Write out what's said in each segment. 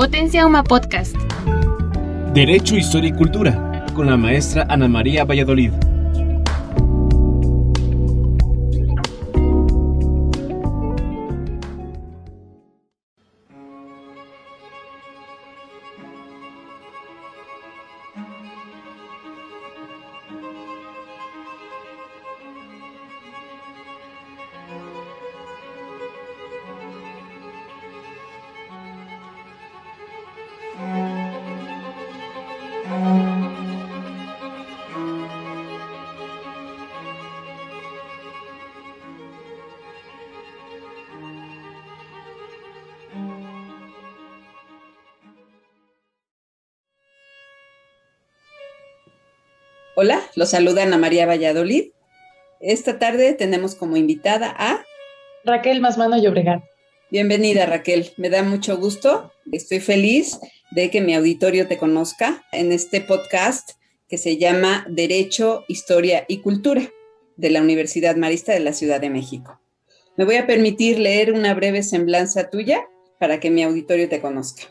Potencia Uma Podcast. Derecho, Historia y Cultura, con la maestra Ana María Valladolid. Los saluda Ana María Valladolid. Esta tarde tenemos como invitada a Raquel Masmano Llobregat. Bienvenida Raquel, me da mucho gusto. Estoy feliz de que mi auditorio te conozca en este podcast que se llama Derecho, Historia y Cultura de la Universidad Marista de la Ciudad de México. Me voy a permitir leer una breve semblanza tuya para que mi auditorio te conozca.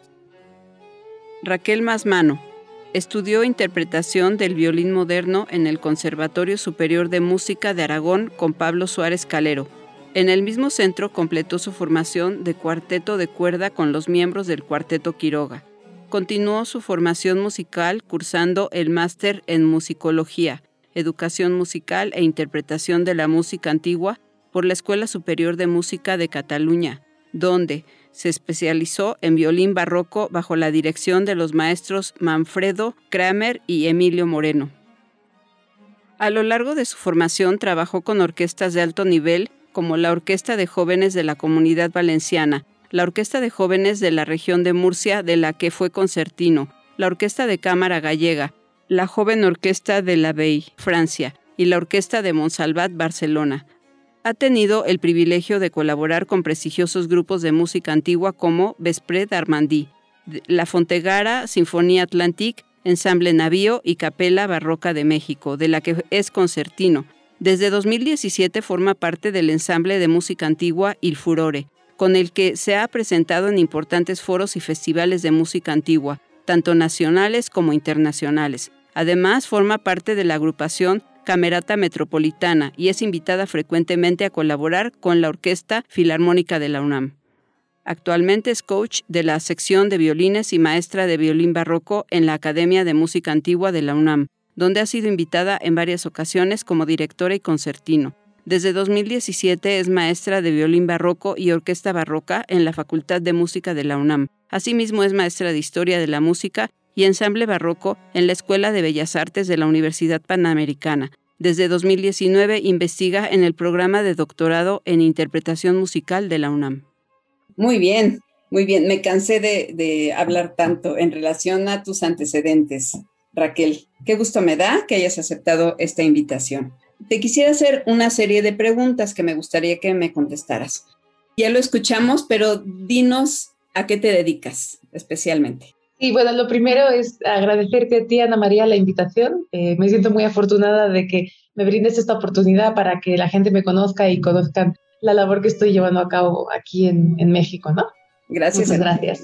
Raquel Masmano Estudió interpretación del violín moderno en el Conservatorio Superior de Música de Aragón con Pablo Suárez Calero. En el mismo centro completó su formación de cuarteto de cuerda con los miembros del Cuarteto Quiroga. Continuó su formación musical cursando el máster en musicología, educación musical e interpretación de la música antigua por la Escuela Superior de Música de Cataluña, donde se especializó en violín barroco bajo la dirección de los maestros Manfredo Kramer y Emilio Moreno. A lo largo de su formación trabajó con orquestas de alto nivel como la Orquesta de Jóvenes de la Comunidad Valenciana, la Orquesta de Jóvenes de la región de Murcia, de la que fue concertino, la Orquesta de Cámara Gallega, la Joven Orquesta de la Bey, Francia, y la Orquesta de Monsalvat, Barcelona, ha tenido el privilegio de colaborar con prestigiosos grupos de música antigua como Vespre d'Armandí, La Fontegara, Sinfonía Atlantique, Ensamble Navío y Capela Barroca de México, de la que es concertino. Desde 2017 forma parte del ensamble de música antigua Il Furore, con el que se ha presentado en importantes foros y festivales de música antigua, tanto nacionales como internacionales. Además, forma parte de la agrupación Camerata Metropolitana y es invitada frecuentemente a colaborar con la Orquesta Filarmónica de la UNAM. Actualmente es coach de la sección de violines y maestra de violín barroco en la Academia de Música Antigua de la UNAM, donde ha sido invitada en varias ocasiones como directora y concertino. Desde 2017 es maestra de violín barroco y orquesta barroca en la Facultad de Música de la UNAM. Asimismo es maestra de Historia de la Música y ensamble barroco en la Escuela de Bellas Artes de la Universidad Panamericana. Desde 2019 investiga en el programa de doctorado en interpretación musical de la UNAM. Muy bien, muy bien. Me cansé de, hablar tanto en relación a tus antecedentes, Raquel. Qué gusto me da que hayas aceptado esta invitación. Te quisiera hacer una serie de preguntas que me gustaría que me contestaras. Ya lo escuchamos, pero dinos a qué te dedicas especialmente. Y bueno, lo primero es agradecerte a ti, Ana María, la invitación. Eh, me siento muy afortunada de que me brindes esta oportunidad para que la gente me conozca y conozcan la labor que estoy llevando a cabo aquí en, en México, ¿no? Gracias. Muchas gracias.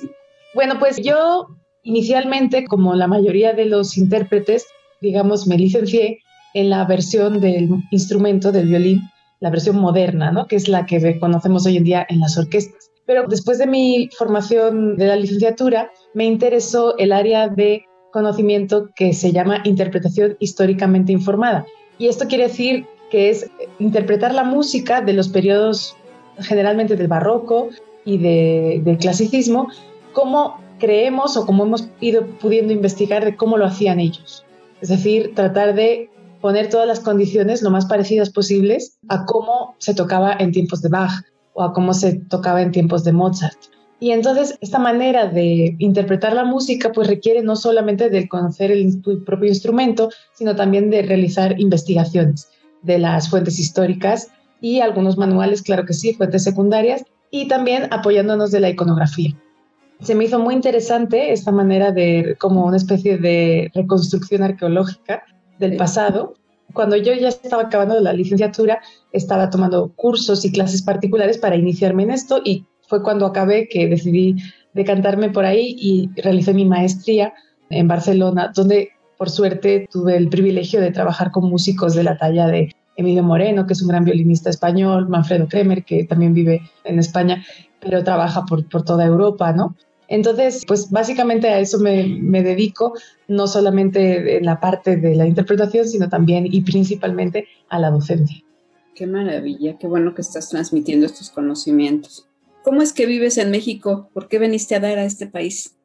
Bueno, pues yo inicialmente, como la mayoría de los intérpretes, digamos, me licencié en la versión del instrumento del violín, la versión moderna, ¿no? Que es la que conocemos hoy en día en las orquestas. Pero después de mi formación de la licenciatura, me interesó el área de conocimiento que se llama interpretación históricamente informada. Y esto quiere decir que es interpretar la música de los periodos generalmente del barroco y del clasicismo, como creemos o como hemos ido pudiendo investigar de cómo lo hacían ellos. Es decir, tratar de poner todas las condiciones lo más parecidas posibles a cómo se tocaba en tiempos de Bach, o a cómo se tocaba en tiempos de Mozart. Y entonces esta manera de interpretar la música pues requiere no solamente de conocer el propio instrumento, sino también de realizar investigaciones de las fuentes históricas y algunos manuales, claro que sí, fuentes secundarias, y también apoyándonos de la iconografía. Se me hizo muy interesante esta manera de, como una especie de reconstrucción arqueológica del pasado, cuando yo ya estaba acabando la licenciatura, estaba tomando cursos y clases particulares para iniciarme en esto y fue cuando acabé que decidí decantarme por ahí y realicé mi maestría en Barcelona, donde por suerte tuve el privilegio de trabajar con músicos de la talla de Emilio Moreno, que es un gran violinista español, Manfredo Kremer, que también vive en España, pero trabaja por, por toda Europa, ¿no? Entonces, pues básicamente a eso me, me, dedico, no solamente en la parte de la interpretación, sino también y principalmente a la docencia. Qué maravilla, qué bueno que estás transmitiendo estos conocimientos. ¿Cómo es que vives en México? ¿Por qué veniste a dar a este país?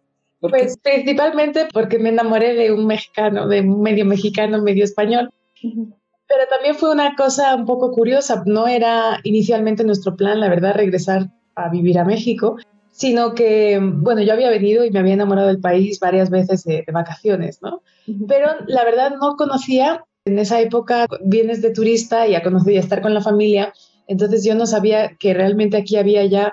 Pues principalmente porque me enamoré de un mexicano, de un medio mexicano, medio español. Pero también fue una cosa un poco curiosa. No era inicialmente nuestro plan, la verdad, regresar a vivir a México, sino que, bueno, yo había venido y me había enamorado del país varias veces de, vacaciones, ¿no? Pero la verdad no conocía, en esa época vienes de turista y a conocer y a estar con la familia, entonces yo no sabía que realmente aquí había ya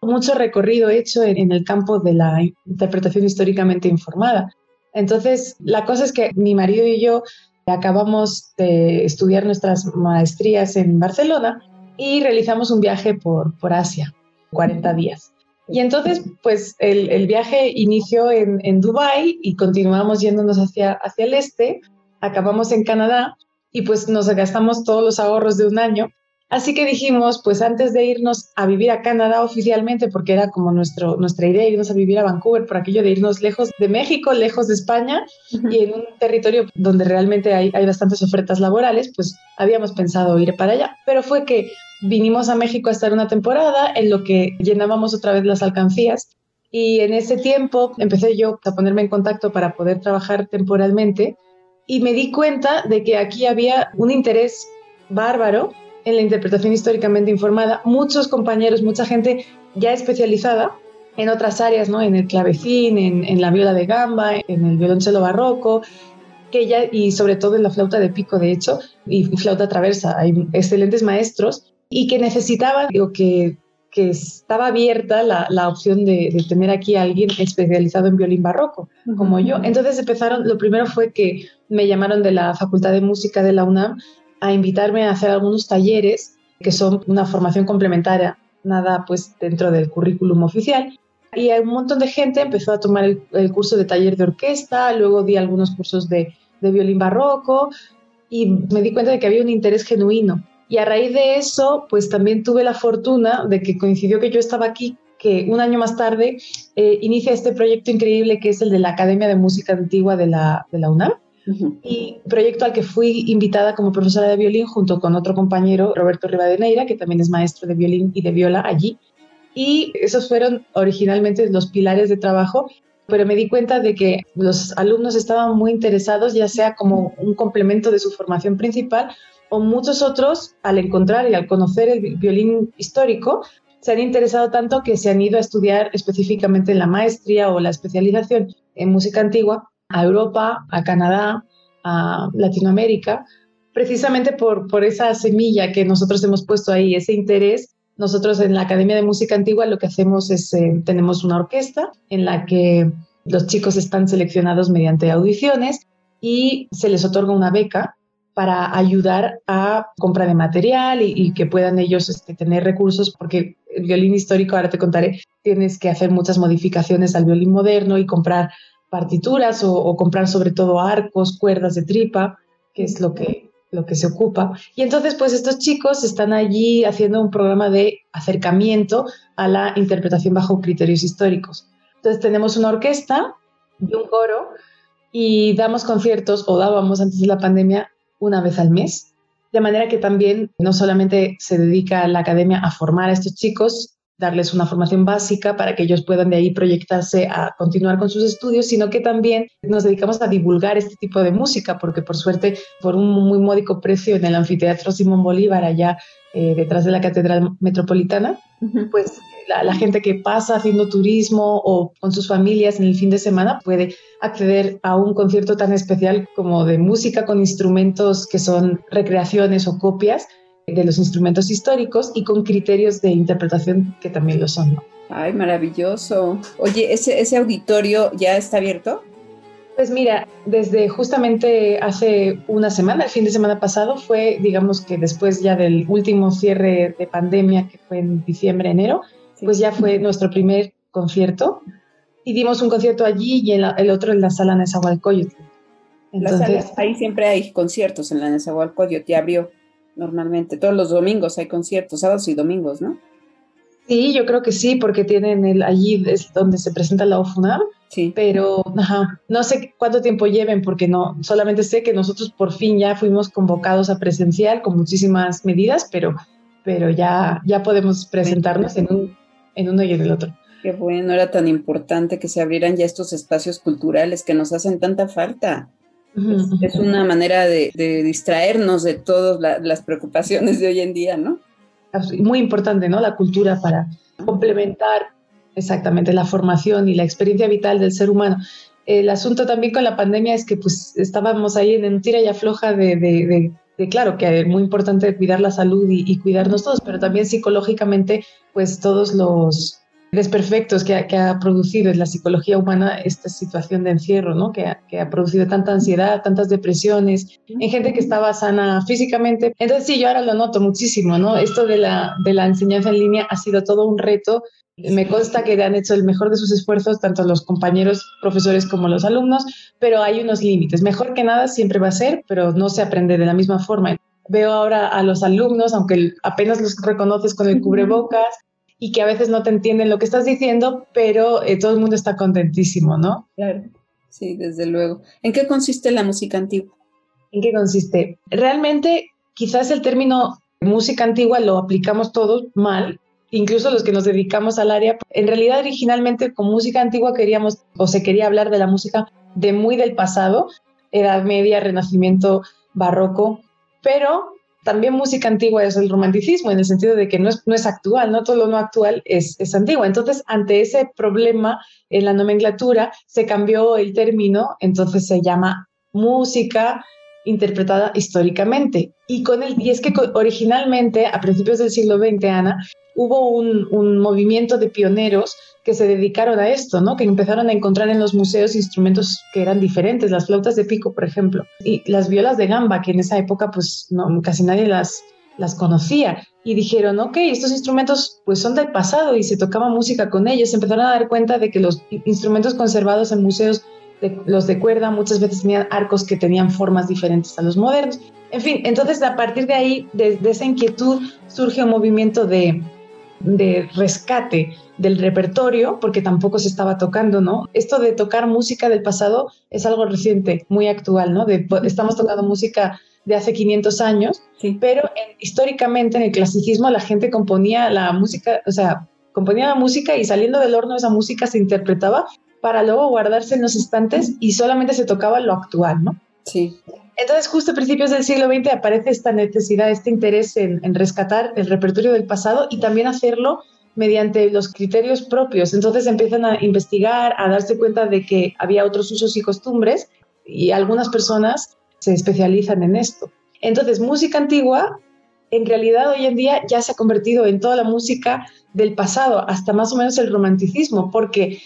mucho recorrido hecho en, el campo de la interpretación históricamente informada. Entonces, la cosa es que mi marido y yo acabamos de estudiar nuestras maestrías en Barcelona y realizamos un viaje por, por Asia, 40 días. Y entonces, pues el, viaje inició en, en Dubái y continuamos yéndonos hacia, hacia el este, acabamos en Canadá y pues nos gastamos todos los ahorros de un año. Así que dijimos, pues antes de irnos a vivir a Canadá oficialmente, porque era como nuestro, nuestra idea irnos a vivir a Vancouver, por aquello de irnos lejos de México, lejos de España y en un territorio donde realmente hay, hay bastantes ofertas laborales, pues habíamos pensado ir para allá. Pero fue que vinimos a México a estar una temporada en lo que llenábamos otra vez las alcancías y en ese tiempo empecé yo a ponerme en contacto para poder trabajar temporalmente y me di cuenta de que aquí había un interés bárbaro en la interpretación históricamente informada, muchos compañeros, mucha gente ya especializada en otras áreas, ¿no? en el clavecín, en, la viola de gamba, en el violonchelo barroco, que ya, y sobre todo en la flauta de pico, de hecho, y, flauta traversa. Hay excelentes maestros y que necesitaban, o que, que estaba abierta la, la opción de, de, tener aquí a alguien especializado en violín barroco, como yo. Entonces empezaron, lo primero fue que me llamaron de la Facultad de Música de la UNAM a invitarme a hacer algunos talleres que son una formación complementaria, nada pues dentro del currículum oficial. Y un montón de gente empezó a tomar el, curso de taller de orquesta, luego di algunos cursos de, de violín barroco y me di cuenta de que había un interés genuino. Y a raíz de eso, pues también tuve la fortuna de que coincidió que yo estaba aquí, que un año más tarde eh, inicia este proyecto increíble que es el de la Academia de Música Antigua de la, de la UNAM y proyecto al que fui invitada como profesora de violín junto con otro compañero, Roberto Rivadeneira, que también es maestro de violín y de viola allí. Y esos fueron originalmente los pilares de trabajo, pero me di cuenta de que los alumnos estaban muy interesados, ya sea como un complemento de su formación principal, o muchos otros, al encontrar y al conocer el violín histórico, se han interesado tanto que se han ido a estudiar específicamente en la maestría o la especialización en música antigua a Europa, a Canadá, a Latinoamérica, precisamente por, por esa semilla que nosotros hemos puesto ahí, ese interés. Nosotros en la Academia de Música Antigua lo que hacemos es, eh, tenemos una orquesta en la que los chicos están seleccionados mediante audiciones y se les otorga una beca para ayudar a compra de material y, que puedan ellos este, tener recursos, porque el violín histórico, ahora te contaré, tienes que hacer muchas modificaciones al violín moderno y comprar partituras o, comprar sobre todo arcos, cuerdas de tripa, que es lo que, lo que se ocupa. Y entonces, pues estos chicos están allí haciendo un programa de acercamiento a la interpretación bajo criterios históricos. Entonces tenemos una orquesta y un coro y damos conciertos o dábamos antes de la pandemia una vez al mes. De manera que también no solamente se dedica la academia a formar a estos chicos, darles una formación básica para que ellos puedan de ahí proyectarse a continuar con sus estudios, sino que también nos dedicamos a divulgar este tipo de música, porque por suerte, por un muy módico precio en el anfiteatro Simón Bolívar, allá eh, detrás de la Catedral Metropolitana, pues la, la, gente que pasa haciendo turismo o con sus familias en el fin de semana puede acceder a un concierto tan especial como de música con instrumentos que son recreaciones o copias de los instrumentos históricos y con criterios de interpretación que también lo son. Ay, maravilloso. Oye, ¿ese, ¿ese auditorio ya está abierto? Pues mira, desde justamente hace una semana, el fin de semana pasado, fue, digamos que después ya del último cierre de pandemia, que fue en diciembre, enero, pues ya fue nuestro primer concierto y dimos un concierto allí y el, otro en la sala Nezahualcóyotl. Entonces, ahí siempre hay conciertos en la Nezahualcóyotl, ya abrió normalmente. Todos los domingos hay conciertos, sábados y domingos, ¿no? Sí, yo creo que sí, porque tienen el, allí es donde se presenta la OFUNAM. Sí. Pero no sé cuánto tiempo lleven, porque no, solamente sé que nosotros por fin ya fuimos convocados a presencial con muchísimas medidas, pero, pero ya, ya podemos presentarnos en, un, en uno y en el otro. Qué bueno, era tan importante que se abrieran ya estos espacios culturales que nos hacen tanta falta. Es, una manera de, distraernos de todas las preocupaciones de hoy en día, ¿no? muy importante, ¿no? La cultura para complementar exactamente la formación y la experiencia vital del ser humano. El asunto también con la pandemia es que pues estábamos ahí en un tira y afloja de, de, de, claro, que es muy importante cuidar la salud y, y, cuidarnos todos, pero también psicológicamente pues todos los, desperfectos que ha, que ha producido en la psicología humana esta situación de encierro, ¿no? que, ha, que ha producido tanta ansiedad, tantas depresiones, en gente que estaba sana físicamente. Entonces sí, yo ahora lo noto muchísimo, ¿no? Esto de la, de la enseñanza en línea ha sido todo un reto. Me consta que han hecho el mejor de sus esfuerzos, tanto los compañeros profesores como los alumnos, pero hay unos límites. Mejor que nada siempre va a ser, pero no se aprende de la misma forma. Veo ahora a los alumnos, aunque apenas los reconoces con el cubrebocas, y que a veces no te entienden lo que estás diciendo, pero eh, todo el mundo está contentísimo, ¿no? Claro, sí, desde luego. ¿En qué consiste la música antigua? ¿En qué consiste? Realmente, quizás el término música antigua lo aplicamos todos mal, incluso los que nos dedicamos al área. En realidad, originalmente con música antigua queríamos o se quería hablar de la música de muy del pasado, Edad Media, Renacimiento, Barroco, pero también música antigua es el romanticismo, en el sentido de que no es, no es actual, no todo lo no actual es, es antigua. Entonces, ante ese problema en la nomenclatura, se cambió el término, entonces se llama música interpretada históricamente. Y, con el, y es que originalmente, a principios del siglo XX, Ana, hubo un, un movimiento de pioneros que se dedicaron a esto, ¿no? Que empezaron a encontrar en los museos instrumentos que eran diferentes, las flautas de pico, por ejemplo, y las violas de gamba, que en esa época pues no, casi nadie las, las conocía. Y dijeron, ok, estos instrumentos pues son del pasado y se tocaba música con ellos. Se empezaron a dar cuenta de que los instrumentos conservados en museos, los de cuerda, muchas veces tenían arcos que tenían formas diferentes a los modernos. En fin, entonces a partir de ahí, de esa inquietud, surge un movimiento de, de rescate del repertorio, porque tampoco se estaba tocando, ¿no? Esto de tocar música del pasado es algo reciente, muy actual, ¿no? estamos tocando música de hace 500 años, pero históricamente en el clasicismo la gente componía la música, o sea, componía la música y saliendo del horno esa música se interpretaba para luego guardarse en los estantes y solamente se tocaba lo actual, ¿no? Sí. Entonces, justo a principios del siglo XX aparece esta necesidad, este interés en, rescatar el repertorio del pasado y también hacerlo mediante los criterios propios. Entonces empiezan a investigar, a darse cuenta de que había otros usos y costumbres y algunas personas se especializan en esto. Entonces, música antigua, en realidad hoy en día ya se ha convertido en toda la música del pasado, hasta más o menos el romanticismo, porque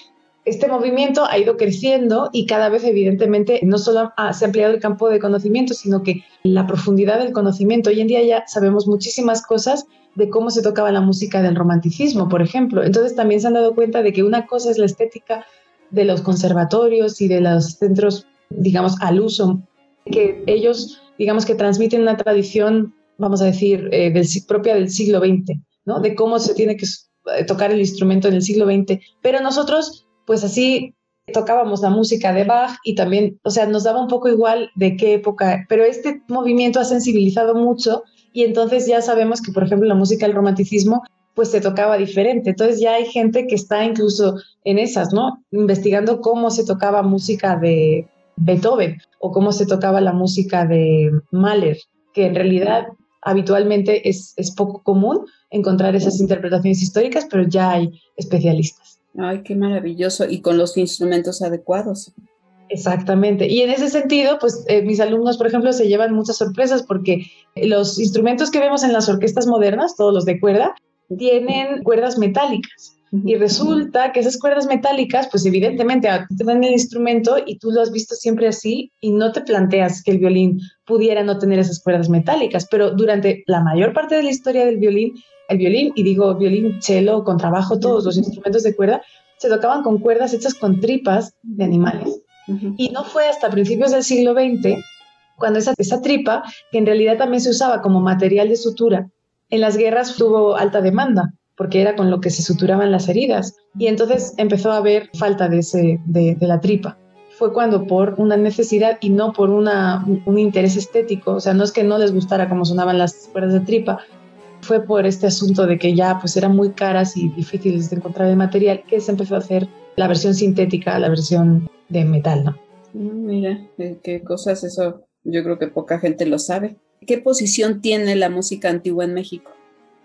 este movimiento ha ido creciendo y cada vez evidentemente no solo se ha ampliado el campo de conocimiento, sino que la profundidad del conocimiento. Hoy en día ya sabemos muchísimas cosas de cómo se tocaba la música del romanticismo, por ejemplo. Entonces también se han dado cuenta de que una cosa es la estética de los conservatorios y de los centros, digamos, al uso, que ellos, digamos, que transmiten una tradición, vamos a decir, eh, del, propia del siglo XX, ¿no? De cómo se tiene que eh, tocar el instrumento en el siglo XX. Pero nosotros pues así tocábamos la música de Bach y también, o sea, nos daba un poco igual de qué época, pero este movimiento ha sensibilizado mucho y entonces ya sabemos que, por ejemplo, la música del romanticismo pues se tocaba diferente. Entonces ya hay gente que está incluso en esas, ¿no? Investigando cómo se tocaba música de Beethoven o cómo se tocaba la música de Mahler, que en realidad habitualmente es, es poco común encontrar esas interpretaciones históricas, pero ya hay especialistas. Ay, qué maravilloso. Y con los instrumentos adecuados. Exactamente. Y en ese sentido, pues eh, mis alumnos, por ejemplo, se llevan muchas sorpresas porque los instrumentos que vemos en las orquestas modernas, todos los de cuerda, tienen cuerdas metálicas. Y resulta que esas cuerdas metálicas, pues evidentemente te dan el instrumento y tú lo has visto siempre así y no te planteas que el violín pudiera no tener esas cuerdas metálicas, pero durante la mayor parte de la historia del violín, el violín, y digo violín, cello, contrabajo, todos los instrumentos de cuerda, se tocaban con cuerdas hechas con tripas de animales. Y no fue hasta principios del siglo XX cuando esa, esa tripa, que en realidad también se usaba como material de sutura, en las guerras tuvo alta demanda porque era con lo que se suturaban las heridas. Y entonces empezó a haber falta de, ese, de, la tripa. Fue cuando por una necesidad y no por una, un interés estético, o sea, no es que no les gustara cómo sonaban las cuerdas de tripa, fue por este asunto de que ya pues eran muy caras y difíciles de encontrar el material que se empezó a hacer la versión sintética, la versión de metal, ¿no? Mm, mira, qué cosas eso, yo creo que poca gente lo sabe. ¿Qué posición tiene la música antigua en México?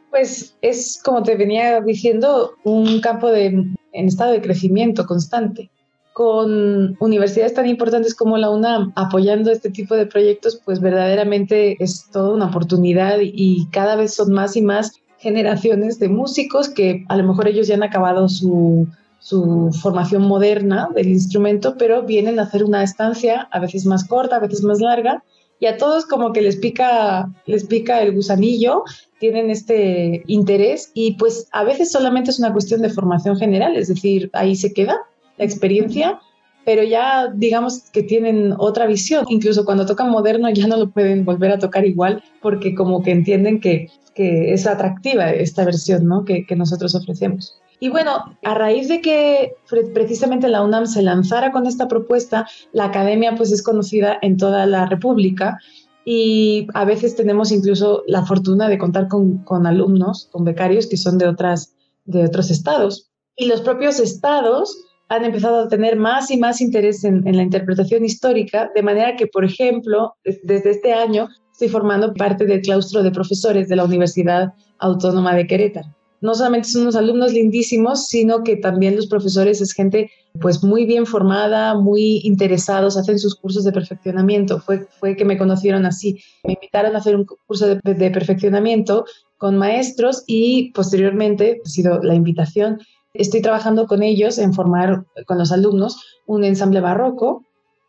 Pues es, como te venía diciendo, un campo de, en estado de crecimiento constante. Con universidades tan importantes como la UNAM apoyando este tipo de proyectos, pues verdaderamente es toda una oportunidad y cada vez son más y más generaciones de músicos que a lo mejor ellos ya han acabado su, su formación moderna del instrumento, pero vienen a hacer una estancia a veces más corta, a veces más larga, y a todos como que les pica, les pica el gusanillo, tienen este interés y pues a veces solamente es una cuestión de formación general, es decir, ahí se queda la experiencia, pero ya digamos que tienen otra visión, incluso cuando tocan moderno ya no lo pueden volver a tocar igual porque como que entienden que, que es atractiva esta versión ¿no? que, que nosotros ofrecemos. Y bueno, a raíz de que precisamente la UNAM se lanzara con esta propuesta, la academia pues es conocida en toda la República y a veces tenemos incluso la fortuna de contar con, alumnos, con becarios que son de, otras, de otros estados. Y los propios estados han empezado a tener más y más interés en, la interpretación histórica, de manera que, por ejemplo, desde este año estoy formando parte del claustro de profesores de la Universidad Autónoma de Querétaro no solamente son unos alumnos lindísimos, sino que también los profesores es gente pues muy bien formada, muy interesados, hacen sus cursos de perfeccionamiento. Fue, fue que me conocieron así. Me invitaron a hacer un curso de, de perfeccionamiento con maestros y posteriormente ha sido la invitación. Estoy trabajando con ellos en formar con los alumnos un ensamble barroco.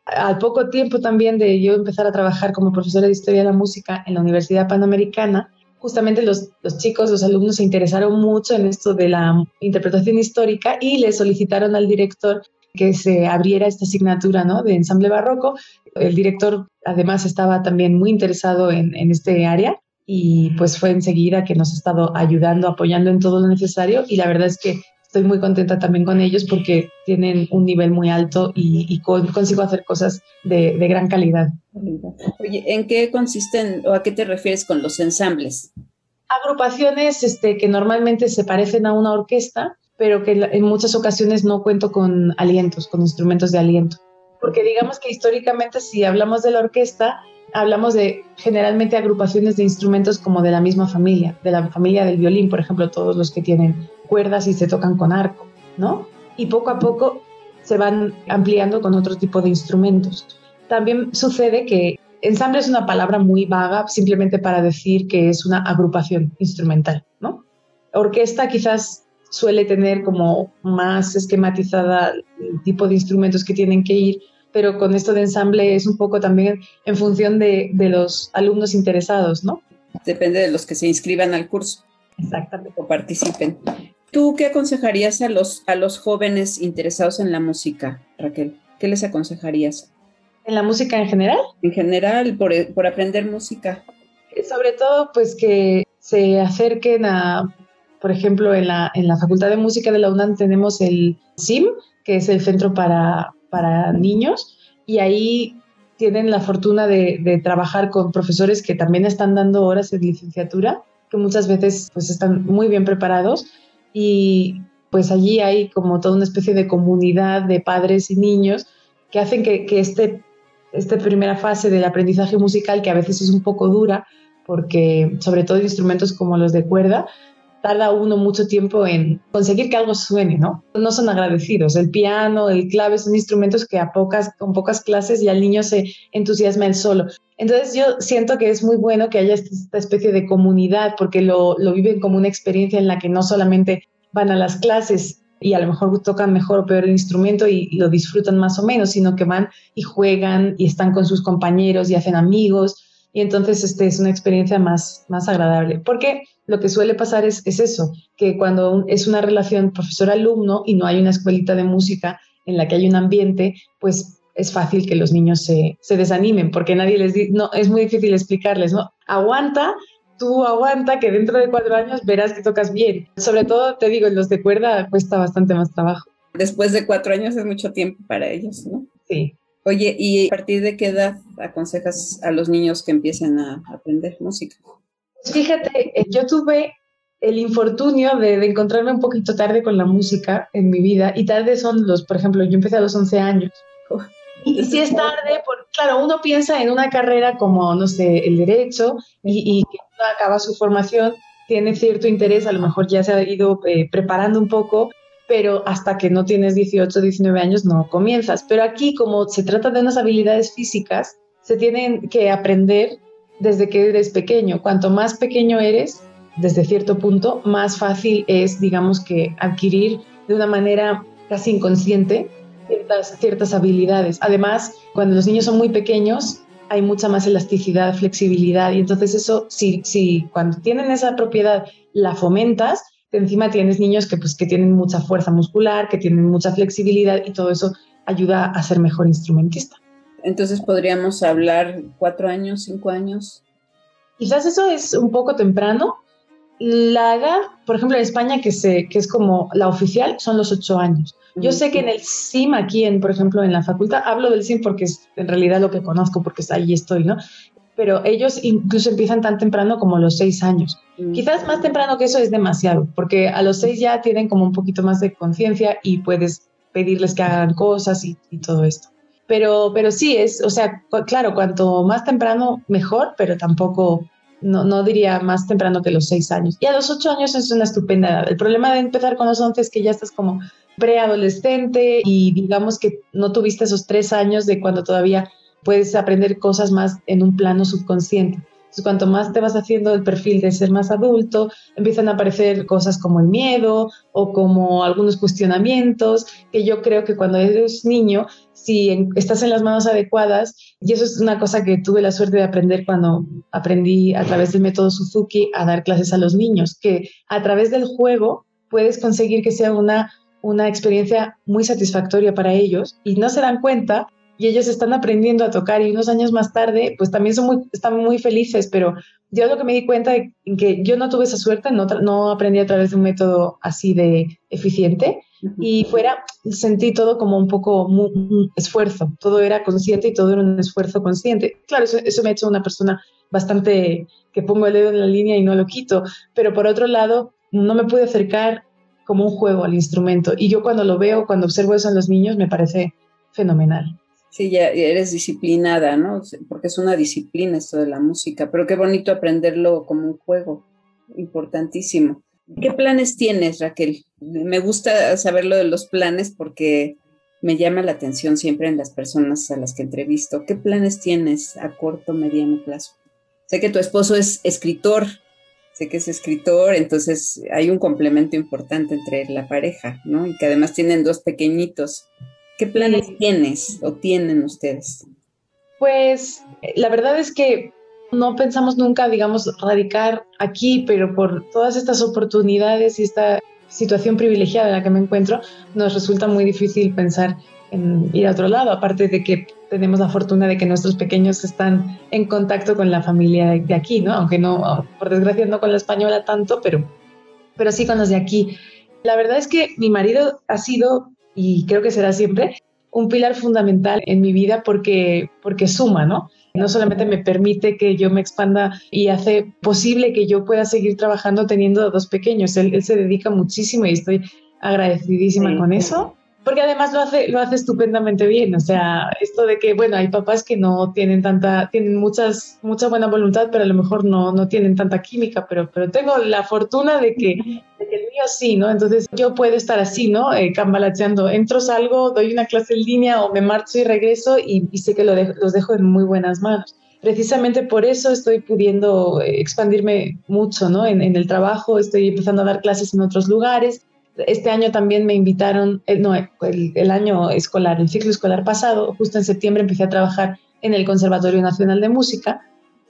Al poco tiempo también de yo empezar a trabajar como profesora de historia de la música en la Universidad Panamericana, justamente los, los, chicos, los alumnos se interesaron mucho en esto de la interpretación histórica y le solicitaron al director que se abriera esta asignatura ¿no? de ensamble barroco. El director además estaba también muy interesado en, en este área y pues fue enseguida que nos ha estado ayudando, apoyando en todo lo necesario y la verdad es que estoy muy contenta también con ellos porque tienen un nivel muy alto y, consigo hacer cosas de, gran calidad. Oye, ¿en qué consisten o a qué te refieres con los ensambles? Agrupaciones este, que normalmente se parecen a una orquesta, pero que en muchas ocasiones no cuento con alientos, con instrumentos de aliento. Porque digamos que históricamente si hablamos de la orquesta, hablamos de generalmente agrupaciones de instrumentos como de la misma familia, de la familia del violín, por ejemplo, todos los que tienen cuerdas y se tocan con arco, ¿no? Y poco a poco se van ampliando con otro tipo de instrumentos. También sucede que ensamble es una palabra muy vaga simplemente para decir que es una agrupación instrumental, ¿no? Orquesta quizás suele tener como más esquematizada el tipo de instrumentos que tienen que ir, pero con esto de ensamble es un poco también en función de, de los alumnos interesados, ¿no? Depende de los que se inscriban al curso. Exactamente. O participen. ¿Tú qué aconsejarías a los, a los jóvenes interesados en la música, Raquel? ¿Qué les aconsejarías? ¿En la música en general? En general, por, por aprender música. Sobre todo, pues que se acerquen a, por ejemplo, en la, en la Facultad de Música de la UNAM tenemos el CIM, que es el Centro para, para Niños, y ahí tienen la fortuna de, de, trabajar con profesores que también están dando horas de licenciatura, que muchas veces pues están muy bien preparados y pues allí hay como toda una especie de comunidad de padres y niños que hacen que, que este, esta primera fase del aprendizaje musical, que a veces es un poco dura, porque sobre todo instrumentos como los de cuerda, tarda uno mucho tiempo en conseguir que algo suene, ¿no? No son agradecidos. El piano, el clave son instrumentos que a pocas, con pocas clases ya el niño se entusiasma el solo. Entonces yo siento que es muy bueno que haya esta especie de comunidad porque lo, lo viven como una experiencia en la que no solamente van a las clases y a lo mejor tocan mejor o peor el instrumento y, lo disfrutan más o menos, sino que van y juegan y están con sus compañeros y hacen amigos y entonces este es una experiencia más, más agradable. Porque lo que suele pasar es, es eso, que cuando es una relación profesor-alumno y no hay una escuelita de música en la que hay un ambiente, pues es fácil que los niños se, se desanimen, porque nadie les dice, no, es muy difícil explicarles, ¿no? Aguanta, tú aguanta, que dentro de cuatro años verás que tocas bien. Sobre todo, te digo, en los de cuerda cuesta bastante más trabajo. Después de cuatro años es mucho tiempo para ellos, ¿no? Sí. Oye, ¿y a partir de qué edad aconsejas a los niños que empiecen a aprender música? Pues fíjate, eh, yo tuve el infortunio de, encontrarme un poquito tarde con la música en mi vida y tarde son los, por ejemplo, yo empecé a los 11 años. Y si es tarde, por, claro, uno piensa en una carrera como, no sé, el derecho y, que uno acaba su formación, tiene cierto interés, a lo mejor ya se ha ido eh, preparando un poco, pero hasta que no tienes 18, 19 años no comienzas. Pero aquí, como se trata de unas habilidades físicas, se tienen que aprender desde que eres pequeño. Cuanto más pequeño eres, desde cierto punto, más fácil es, digamos que, adquirir de una manera casi inconsciente ciertas, habilidades. Además, cuando los niños son muy pequeños, hay mucha más elasticidad, flexibilidad, y entonces eso, si, si cuando tienen esa propiedad la fomentas, encima tienes niños que, pues, que tienen mucha fuerza muscular, que tienen mucha flexibilidad y todo eso ayuda a ser mejor instrumentista. Entonces podríamos hablar cuatro años, cinco años. Quizás eso es un poco temprano. La edad, por ejemplo, en España, que, se, que es como la oficial, son los ocho años. Yo sé que en el CIM, aquí, en, por ejemplo, en la facultad, hablo del CIM porque es en realidad lo que conozco, porque ahí estoy, ¿no? Pero ellos incluso empiezan tan temprano como los seis años. Quizás más temprano que eso es demasiado, porque a los seis ya tienen como un poquito más de conciencia y puedes pedirles que hagan cosas y, y todo esto. Pero, pero sí, es, o sea, claro, cuanto más temprano, mejor, pero tampoco, no, no diría más temprano que los seis años. Y a los ocho años es una estupenda edad. El problema de empezar con los once es que ya estás como preadolescente y digamos que no tuviste esos tres años de cuando todavía puedes aprender cosas más en un plano subconsciente. Cuanto más te vas haciendo el perfil de ser más adulto, empiezan a aparecer cosas como el miedo o como algunos cuestionamientos, que yo creo que cuando eres niño, si estás en las manos adecuadas, y eso es una cosa que tuve la suerte de aprender cuando aprendí a través del método Suzuki a dar clases a los niños, que a través del juego puedes conseguir que sea una, una experiencia muy satisfactoria para ellos y no se dan cuenta y ellos están aprendiendo a tocar y unos años más tarde, pues también son muy, están muy felices, pero yo lo que me di cuenta de que yo no tuve esa suerte, no, no aprendí a través de un método así de eficiente y fuera, sentí todo como un poco un esfuerzo, todo era consciente y todo era un esfuerzo consciente. Claro, eso, eso me ha hecho una persona bastante que pongo el dedo en la línea y no lo quito, pero por otro lado, no me pude acercar como un juego al instrumento y yo cuando lo veo, cuando observo eso en los niños, me parece fenomenal. Sí, ya eres disciplinada, ¿no? Porque es una disciplina esto de la música, pero qué bonito aprenderlo como un juego, importantísimo. ¿Qué planes tienes, Raquel? Me gusta saber lo de los planes porque me llama la atención siempre en las personas a las que entrevisto. ¿Qué planes tienes a corto, mediano plazo? Sé que tu esposo es escritor, sé que es escritor, entonces hay un complemento importante entre la pareja, ¿no? Y que además tienen dos pequeñitos. ¿Qué planes tienes o tienen ustedes? Pues la verdad es que no pensamos nunca, digamos, radicar aquí, pero por todas estas oportunidades y esta situación privilegiada en la que me encuentro, nos resulta muy difícil pensar en ir a otro lado, aparte de que tenemos la fortuna de que nuestros pequeños están en contacto con la familia de aquí, ¿no? Aunque no, por desgracia no con la española tanto, pero, pero sí con los de aquí. La verdad es que mi marido ha sido y creo que será siempre un pilar fundamental en mi vida porque, porque suma, ¿no? No solamente me permite que yo me expanda y hace posible que yo pueda seguir trabajando teniendo dos pequeños. Él, se dedica muchísimo y estoy agradecidísima con eso porque además lo hace, lo hace estupendamente bien. O sea, esto de que, bueno, hay papás que no tienen tanta, tienen muchas, mucha buena voluntad, pero a lo mejor no, no tienen tanta química, pero, pero tengo la fortuna de que, el mío sí, ¿no? Entonces yo puedo estar así, ¿no? Eh, cambalacheando, entro, salgo, doy una clase en línea o me marcho y regreso y, sé que lo los dejo en muy buenas manos. Precisamente por eso estoy pudiendo eh, expandirme mucho, ¿no? En, en el trabajo, estoy empezando a dar clases en otros lugares este año también me invitaron, eh, no, el, año escolar, el ciclo escolar pasado, justo en septiembre empecé a trabajar en el Conservatorio Nacional de Música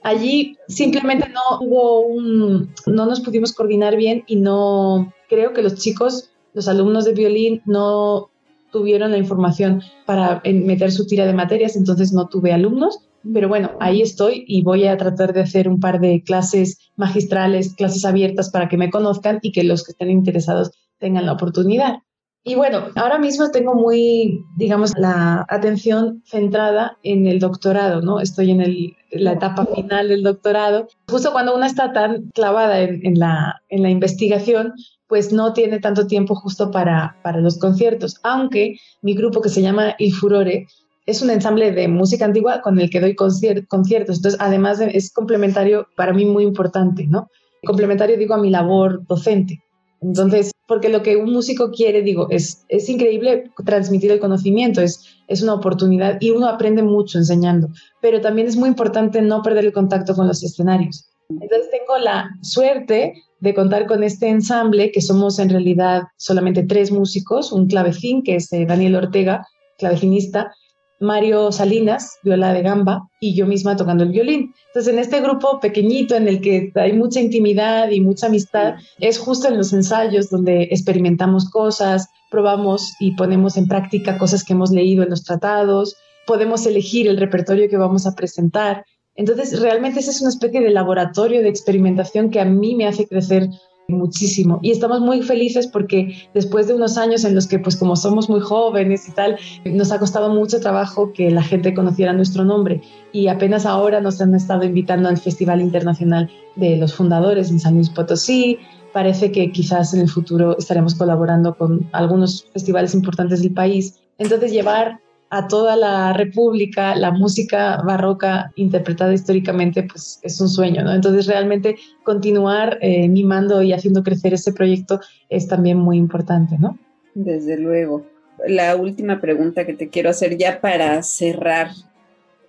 Allí simplemente no hubo un, no nos pudimos coordinar bien y no creo que los chicos, los alumnos de violín, no tuvieron la información para meter su tira de materias, entonces no tuve alumnos. Pero bueno, ahí estoy y voy a tratar de hacer un par de clases magistrales, clases abiertas para que me conozcan y que los que estén interesados tengan la oportunidad. Y bueno, ahora mismo tengo muy, digamos, la atención centrada en el doctorado, ¿no? Estoy en, el, la etapa final del doctorado. Justo cuando uno está tan clavada en, la, en la investigación, pues no tiene tanto tiempo justo para, para los conciertos, aunque mi grupo que se llama Il Furore es un ensamble de música antigua con el que doy conciertos, entonces además es complementario para mí muy importante, ¿no? Complementario digo a mi labor docente. Entonces, porque lo que un músico quiere, digo, es, es increíble transmitir el conocimiento, es, es una oportunidad y uno aprende mucho enseñando, pero también es muy importante no perder el contacto con los escenarios. Entonces tengo la suerte de contar con este ensamble, que somos en realidad solamente tres músicos, un clavecín, que es eh, Daniel Ortega, clavecinista, Mario Salinas, viola de gamba, y yo misma tocando el violín. Entonces, en este grupo pequeñito en el que hay mucha intimidad y mucha amistad, es justo en los ensayos donde experimentamos cosas, probamos y ponemos en práctica cosas que hemos leído en los tratados, podemos elegir el repertorio que vamos a presentar. Entonces, realmente ese es una especie de laboratorio de experimentación que a mí me hace crecer muchísimo. Y estamos muy felices porque después de unos años en los que pues como somos muy jóvenes y tal nos ha costado mucho trabajo que la gente conociera nuestro nombre. Y apenas ahora nos han estado invitando al Festival Internacional de los Fundadores en San Luis Potosí. Parece que quizás en el futuro estaremos colaborando con algunos festivales importantes del país. Entonces llevar a toda la República, la música barroca interpretada históricamente, pues es un sueño, ¿no? Entonces realmente continuar eh, mimando y haciendo crecer ese proyecto es también muy importante, ¿no? Desde luego. La última pregunta que te quiero hacer ya para cerrar.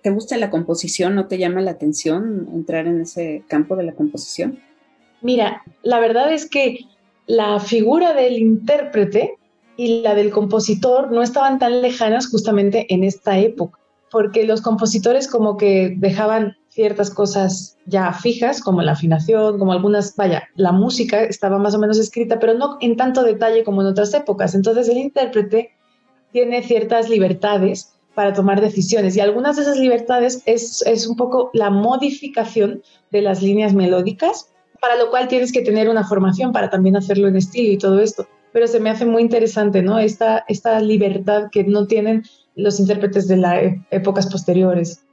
¿Te gusta la composición? ¿No te llama la atención entrar en ese campo de la composición? Mira, la verdad es que la figura del intérprete y la del compositor no estaban tan lejanas justamente en esta época, porque los compositores como que dejaban ciertas cosas ya fijas, como la afinación, como algunas, vaya, la música estaba más o menos escrita, pero no en tanto detalle como en otras épocas. Entonces el intérprete tiene ciertas libertades para tomar decisiones y algunas de esas libertades es, es un poco la modificación de las líneas melódicas, para lo cual tienes que tener una formación para también hacerlo en estilo y todo esto pero se me hace muy interesante, ¿no? Esta, esta libertad que no tienen los intérpretes de las épocas posteriores.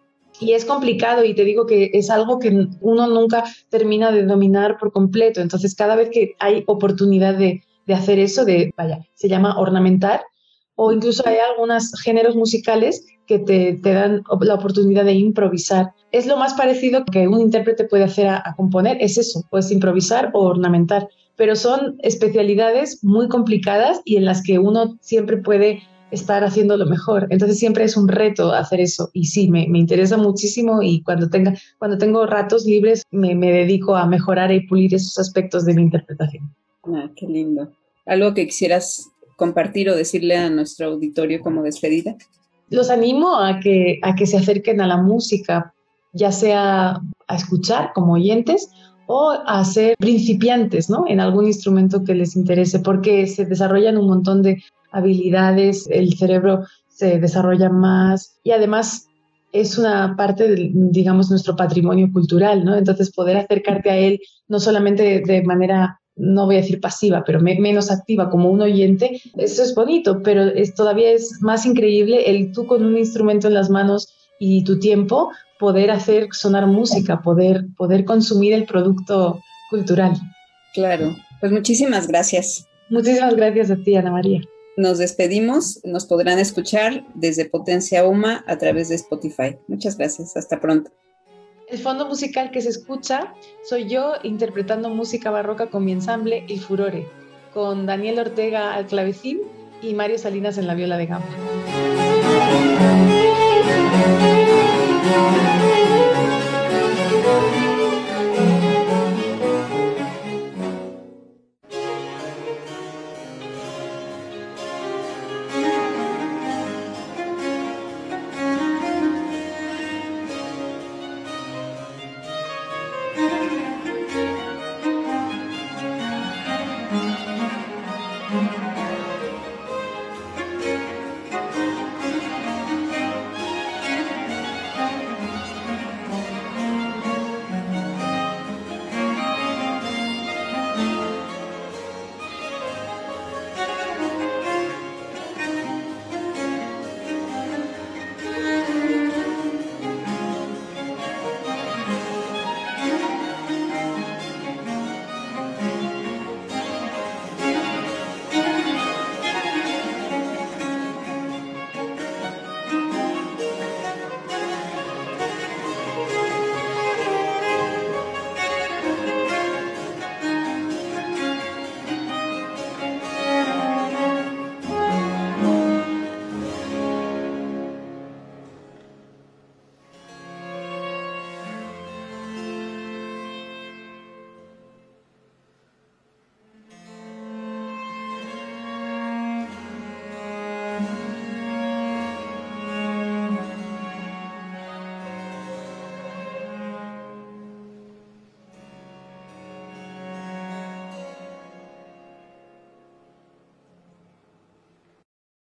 Y es complicado y te digo que es algo que uno nunca termina de dominar por completo. Entonces, cada vez que hay oportunidad de, de hacer eso, de, vaya, se llama ornamentar, o incluso hay algunos géneros musicales que te, te, dan la oportunidad de improvisar. Es lo más parecido que un intérprete puede hacer a, a componer, es eso, puedes improvisar o ornamentar pero son especialidades muy complicadas y en las que uno siempre puede estar haciendo lo mejor. Entonces siempre es un reto hacer eso y sí, me, me interesa muchísimo y cuando, tenga, cuando tengo ratos libres me, me, dedico a mejorar y pulir esos aspectos de mi interpretación. Ah, qué lindo. ¿Algo que quisieras compartir o decirle a nuestro auditorio como despedida? Los animo a que, a que se acerquen a la música, ya sea a escuchar como oyentes o a ser principiantes ¿no? en algún instrumento que les interese, porque se desarrollan un montón de habilidades, el cerebro se desarrolla más y además es una parte, de, digamos, nuestro patrimonio cultural, ¿no? Entonces poder acercarte a él no solamente de, manera no voy a decir pasiva, pero menos activa como un oyente, eso es bonito, pero es, todavía es más increíble el tú con un instrumento en las manos y tu tiempo poder hacer sonar música, poder, poder consumir el producto cultural. Claro, pues muchísimas gracias. Muchísimas gracias a ti, Ana María. Nos despedimos, nos podrán escuchar desde Potencia UMA a través de Spotify. Muchas gracias, hasta pronto. El fondo musical que se escucha soy yo interpretando música barroca con mi ensamble Il Furore, con Daniel Ortega al clavecín y Mario Salinas en la viola de gamba. Thank you.